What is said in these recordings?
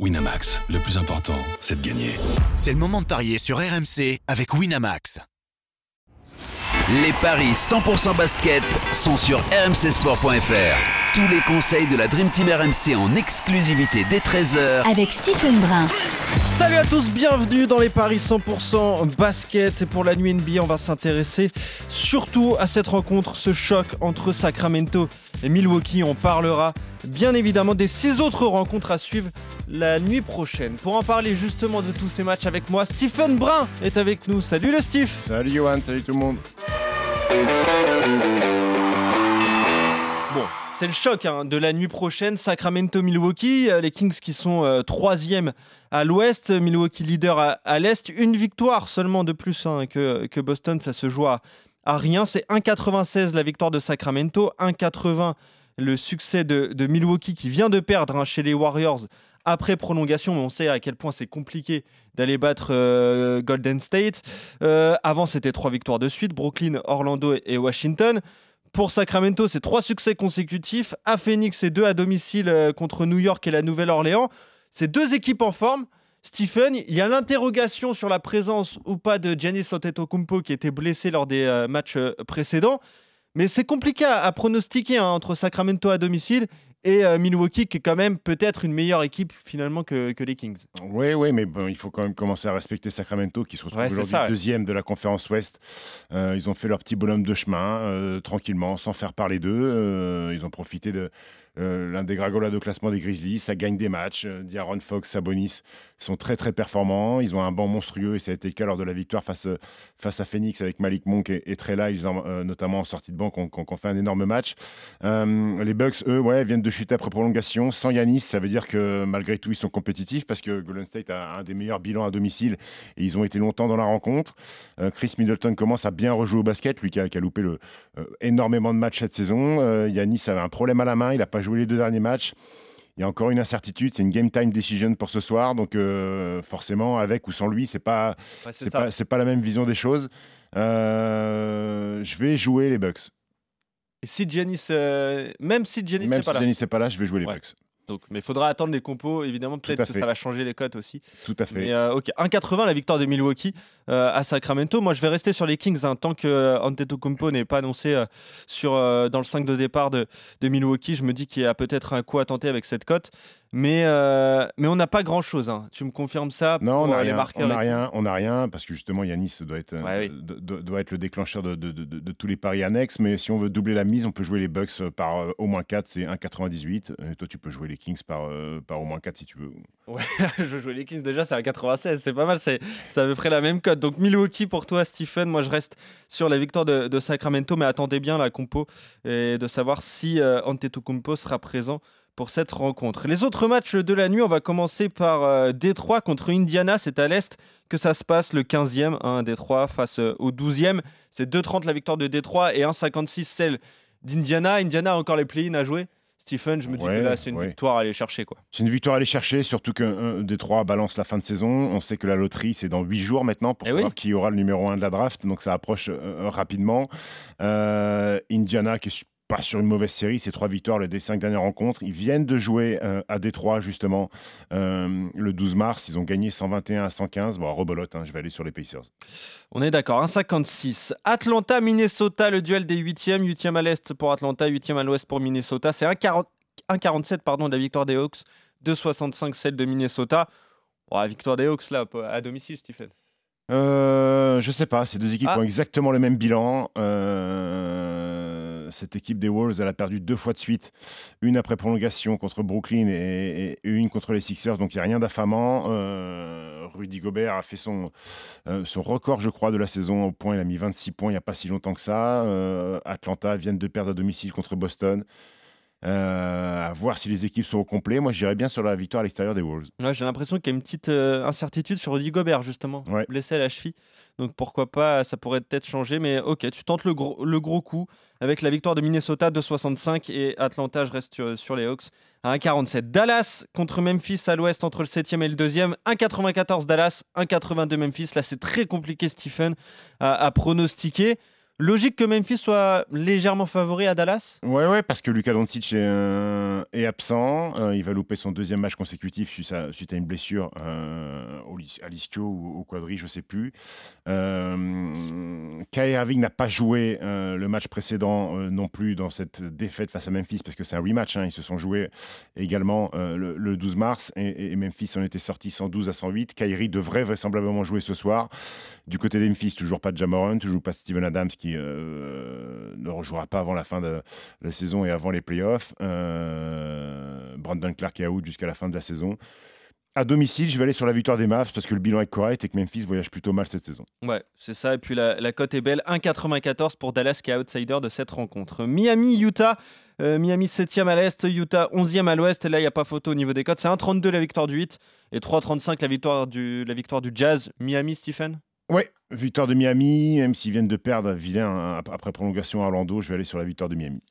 Winamax, le plus important, c'est de gagner. C'est le moment de parier sur RMC avec Winamax. Les paris 100% basket sont sur rmcsport.fr. Tous les conseils de la Dream Team RMC en exclusivité dès 13h avec Stephen Brun. Salut à tous, bienvenue dans les paris 100% basket. Et pour la nuit NBA, on va s'intéresser surtout à cette rencontre, ce choc entre Sacramento et Milwaukee. On parlera bien évidemment des six autres rencontres à suivre la nuit prochaine. Pour en parler justement de tous ces matchs avec moi, Stephen Brun est avec nous. Salut le Steve Salut Johan, salut tout le monde Bon, c'est le choc hein, de la nuit prochaine. Sacramento-Milwaukee, euh, les Kings qui sont euh, troisième à l'ouest, Milwaukee leader à, l'est. Une victoire seulement de plus hein, que, que, Boston, ça se joue à, rien. C'est 1,96 la victoire de Sacramento, 1,80 le succès de, Milwaukee qui vient de perdre hein, chez les Warriors après prolongation, mais on sait à quel point c'est compliqué d'aller battre euh, Golden State. Euh, avant, c'était trois victoires de suite, Brooklyn, Orlando et Washington. Pour Sacramento, c'est trois succès consécutifs. À Phoenix et deux à domicile euh, contre New York et la Nouvelle-Orléans. C'est deux équipes en forme. Stephen, il y a l'interrogation sur la présence ou pas de Giannis Antetokounmpo qui était blessé lors des matchs précédents. Mais c'est compliqué à, pronostiquer hein, entre Sacramento à domicile et euh, Milwaukee qui est quand même peut-être une meilleure équipe finalement que, les Kings. Oui, oui, mais bon, il faut quand même commencer à respecter Sacramento qui se retrouve aujourd'hui deuxième de la conférence Ouest. Euh, ils ont fait leur petit bonhomme de chemin euh, tranquillement, sans faire parler d'eux. ils ont profité de euh, l'un des gragolas de classement des Grizzlies. Ça gagne des matchs. Euh, Diaron Fox, Sabonis sont très très performants. Ils ont un banc monstrueux et ça a été le cas lors de la victoire face, euh, face à Phoenix avec Malik Monk et, et Trella, ils ont, notamment en sortie de banc, qui ont, fait un énorme match. les Bucks, eux, ouais, viennent de chuter après prolongation. Sans Yanis, ça veut dire que malgré tout, ils sont compétitifs parce que Golden State a un des meilleurs bilans à domicile et ils ont été longtemps dans la rencontre. Chris Middleton commence à bien rejouer au basket, lui qui a, loupé le, énormément de matchs cette saison. Yanis avait un problème à la main, il n'a pas jouer les deux derniers matchs. Il y a encore une incertitude, c'est une game time decision pour ce soir, donc euh, forcément avec ou sans lui, c'est pas c'est pas, pas la même vision des choses. Euh, je vais jouer les Bucks. Et si Giannis, euh, même si Giannis n'est pas, là. n'est pas là, je vais jouer les Bucks. Donc, mais il faudra attendre les compos, évidemment, peut-être que ça va changer les cotes aussi. Tout à fait. Mais ok, 1,80 la victoire de Milwaukee à Sacramento. Moi, je vais rester sur les Kings hein, tant que Antetokounmpo n'est pas annoncé sur, dans le 5 de départ de, de Milwaukee. Je me dis qu'il y a peut-être un coup à tenter avec cette cote. Mais, euh, mais on n'a pas grand-chose. Hein. Tu me confirmes ça Non, on n'a rien, on n'a rien, on rien, parce que justement, Yanis doit être, euh, doit être le déclencheur de, de, de, tous les paris annexes. Mais si on veut doubler la mise, on peut jouer les Bucks par euh, au moins 4, c'est 1,98. Et toi, tu peux jouer les Kings par, par au moins 4 si tu veux. Ouais, je jouer les Kings déjà, c'est 1,96. C'est pas mal, c'est à peu près la même cote. Donc Milwaukee pour toi, Stephen. Moi, je reste sur la victoire de, Sacramento, mais attendez bien la compo et de savoir si Antetokounmpo sera présent pour cette rencontre. Les autres matchs de la nuit, on va commencer par euh, Détroit contre Indiana. C'est à l'Est que ça se passe, le 15e, hein, Détroit face euh, au 12e. C'est 2,30 la victoire de Détroit et 1,56 celle d'Indiana. Indiana a encore les play-ins à jouer. Stephen, je me dis que là, c'est une victoire à aller chercher. quoi. C'est une victoire à aller chercher, surtout que Détroit balance la fin de saison. On sait que la loterie, c'est dans 8 jours maintenant pour eh savoir qui aura le numéro 1 de la draft. Donc ça approche euh, rapidement. Indiana, qui est pas sur une mauvaise série, ces trois victoires les cinq dernières rencontres. Ils viennent de jouer euh, à Détroit justement euh, le 12 mars. Ils ont gagné 121 à 115. Bon, rebolote, hein, je vais aller sur les Pacers. On est d'accord, 1,56. Atlanta, Minnesota, le duel des 8e. 8e à l'est pour Atlanta, 8e à l'ouest pour Minnesota. C'est 1,47 pardon, de la victoire des Hawks, 2,65 celle de Minnesota. la victoire des Hawks là, à domicile, Stephen euh, Je sais pas, ces deux équipes ah. ont exactement le même bilan. Euh cette équipe des Wolves, elle a perdu deux fois de suite, une après prolongation contre Brooklyn et, une contre les Sixers, donc il n'y a rien d'affamant. Euh, Rudy Gobert a fait son, euh, son record, je crois, de la saison au point. Il a mis 26 points il n'y a pas si longtemps que ça. Euh, Atlanta vient de perdre à domicile contre Boston. À voir si les équipes sont au complet. Moi, j'irais bien sur la victoire à l'extérieur des Wolves. J'ai l'impression qu'il y a une petite incertitude sur Rudy Gobert, justement, blessé à la cheville. Donc pourquoi pas, ça pourrait peut-être changer. Mais ok, tu tentes le gros, le gros coup avec la victoire de Minnesota 2,65 et Atlanta, je reste sur, les Hawks à 1,47. Dallas contre Memphis à l'ouest entre le 7e et le 2e. 1,94 Dallas, 1,82 Memphis. Là, c'est très compliqué, Stephen, à, pronostiquer. Logique que Memphis soit légèrement favori à Dallas? Ouais, ouais, parce que Luka Doncic est, euh, absent. Euh, il va louper son deuxième match consécutif suite à, une blessure euh, à l'ischio ou au quadri, je sais plus. Kai Irving n'a pas joué le match précédent non plus dans cette défaite face à Memphis parce que c'est un rematch. Hein. ils se sont joués également le, 12 mars et, Memphis en était sorti 112 à 108. Kyrie devrait vraisemblablement jouer ce soir. Du côté des Memphis, toujours pas de Jamoran, toujours pas Steven Adams qui euh, ne rejouera pas avant la fin de la saison et avant les playoffs. Euh, Brandon Clark est out jusqu'à la fin de la saison. À domicile, je vais aller sur la victoire des Mavs parce que le bilan est correct et que Memphis voyage plutôt mal cette saison. Ouais, c'est ça. Et puis la, cote est belle. 1,94 pour Dallas qui est outsider de cette rencontre. Miami, Utah. Euh, Miami 7e à l'est, Utah 11e à l'ouest. Et là, il n'y a pas photo au niveau des cotes. C'est 1,32 la victoire du 8 et 3,35 la victoire du, la victoire du Jazz. Miami, Stephen? Oui, victoire de Miami, même s'ils viennent de perdre vilain après prolongation à Orlando, je vais aller sur la victoire de Miami.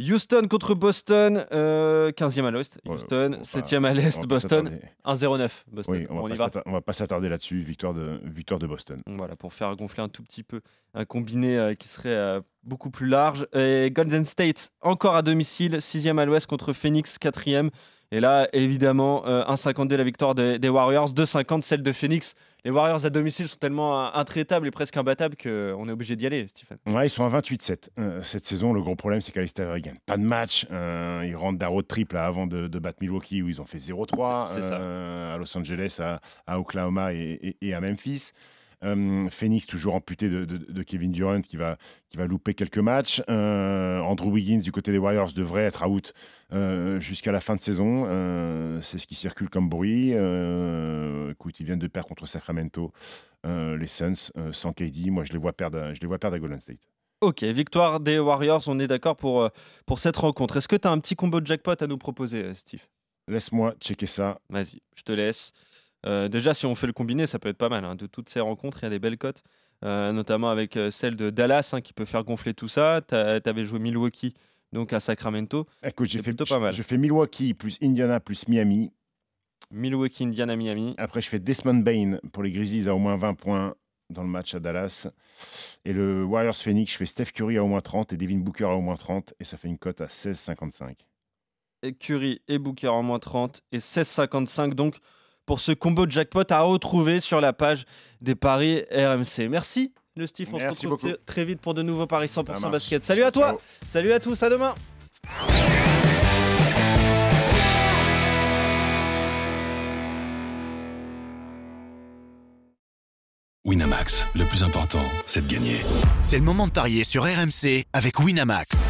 Houston contre Boston, 15e euh, à l'ouest. Houston, 7e à l'est. Boston, 1-0-9. Oui, on, va, va pas s'attarder là-dessus. Victoire de, victoire de Boston. Voilà, pour faire gonfler un tout petit peu un combiné euh, qui serait euh, beaucoup plus large. Et Golden State, encore à domicile, 6e à l'ouest contre Phoenix, 4e. Et là, évidemment, 1,52 la victoire des, des Warriors, 2,50 celle de Phoenix les Warriors à domicile sont tellement intraitables et presque imbattables qu'on est obligé d'y aller, Stephen. Ouais, ils sont à 28-7 euh, cette saison. Le gros problème, c'est qu'Alistair gagne pas de match. Euh, ils rentrent d'un road triple avant de, battre Milwaukee où ils ont fait 0-3 euh, à Los Angeles, à, Oklahoma et, à Memphis. Phoenix toujours amputé de, Kevin Durant qui va, qui va louper quelques matchs. Andrew Wiggins du côté des Warriors devrait être out jusqu'à la fin de saison. c'est ce qui circule comme bruit écoute, ils viennent de perdre contre Sacramento, euh, les Suns, euh, sans KD. Moi, je les vois perdre, je les vois perdre à Golden State. Ok, victoire des Warriors, on est d'accord pour, euh, pour cette rencontre. Est-ce que tu as un petit combo de jackpot à nous proposer, Steve? Laisse-moi checker ça. Vas-y, je te laisse. Déjà, si on fait le combiné, ça peut être pas mal. Hein. De toutes ces rencontres, il y a des belles cotes, notamment avec celle de Dallas hein, qui peut faire gonfler tout ça. Tu avais joué Milwaukee donc à Sacramento. Écoute, j'ai fait, pas mal. Je fais Milwaukee plus Indiana plus Miami. Milwaukee, Indiana, Miami. Après, je fais Desmond Bain pour les Grizzlies à au moins 20 points dans le match à Dallas. Et le Warriors Phoenix, je fais Steph Curry à au moins 30 et Devin Booker à au moins 30. Et ça fait une cote à 16,55. Et Curry et Booker à au moins 30 et 16,55. Donc, pour ce combo de jackpot à retrouver sur la page des paris RMC. Merci, le Steve. On se retrouve très vite pour de nouveaux paris 100% basket. Salut à toi. Salut à tous. À demain. Winamax, le plus important, c'est de gagner. C'est le moment de parier sur RMC avec Winamax.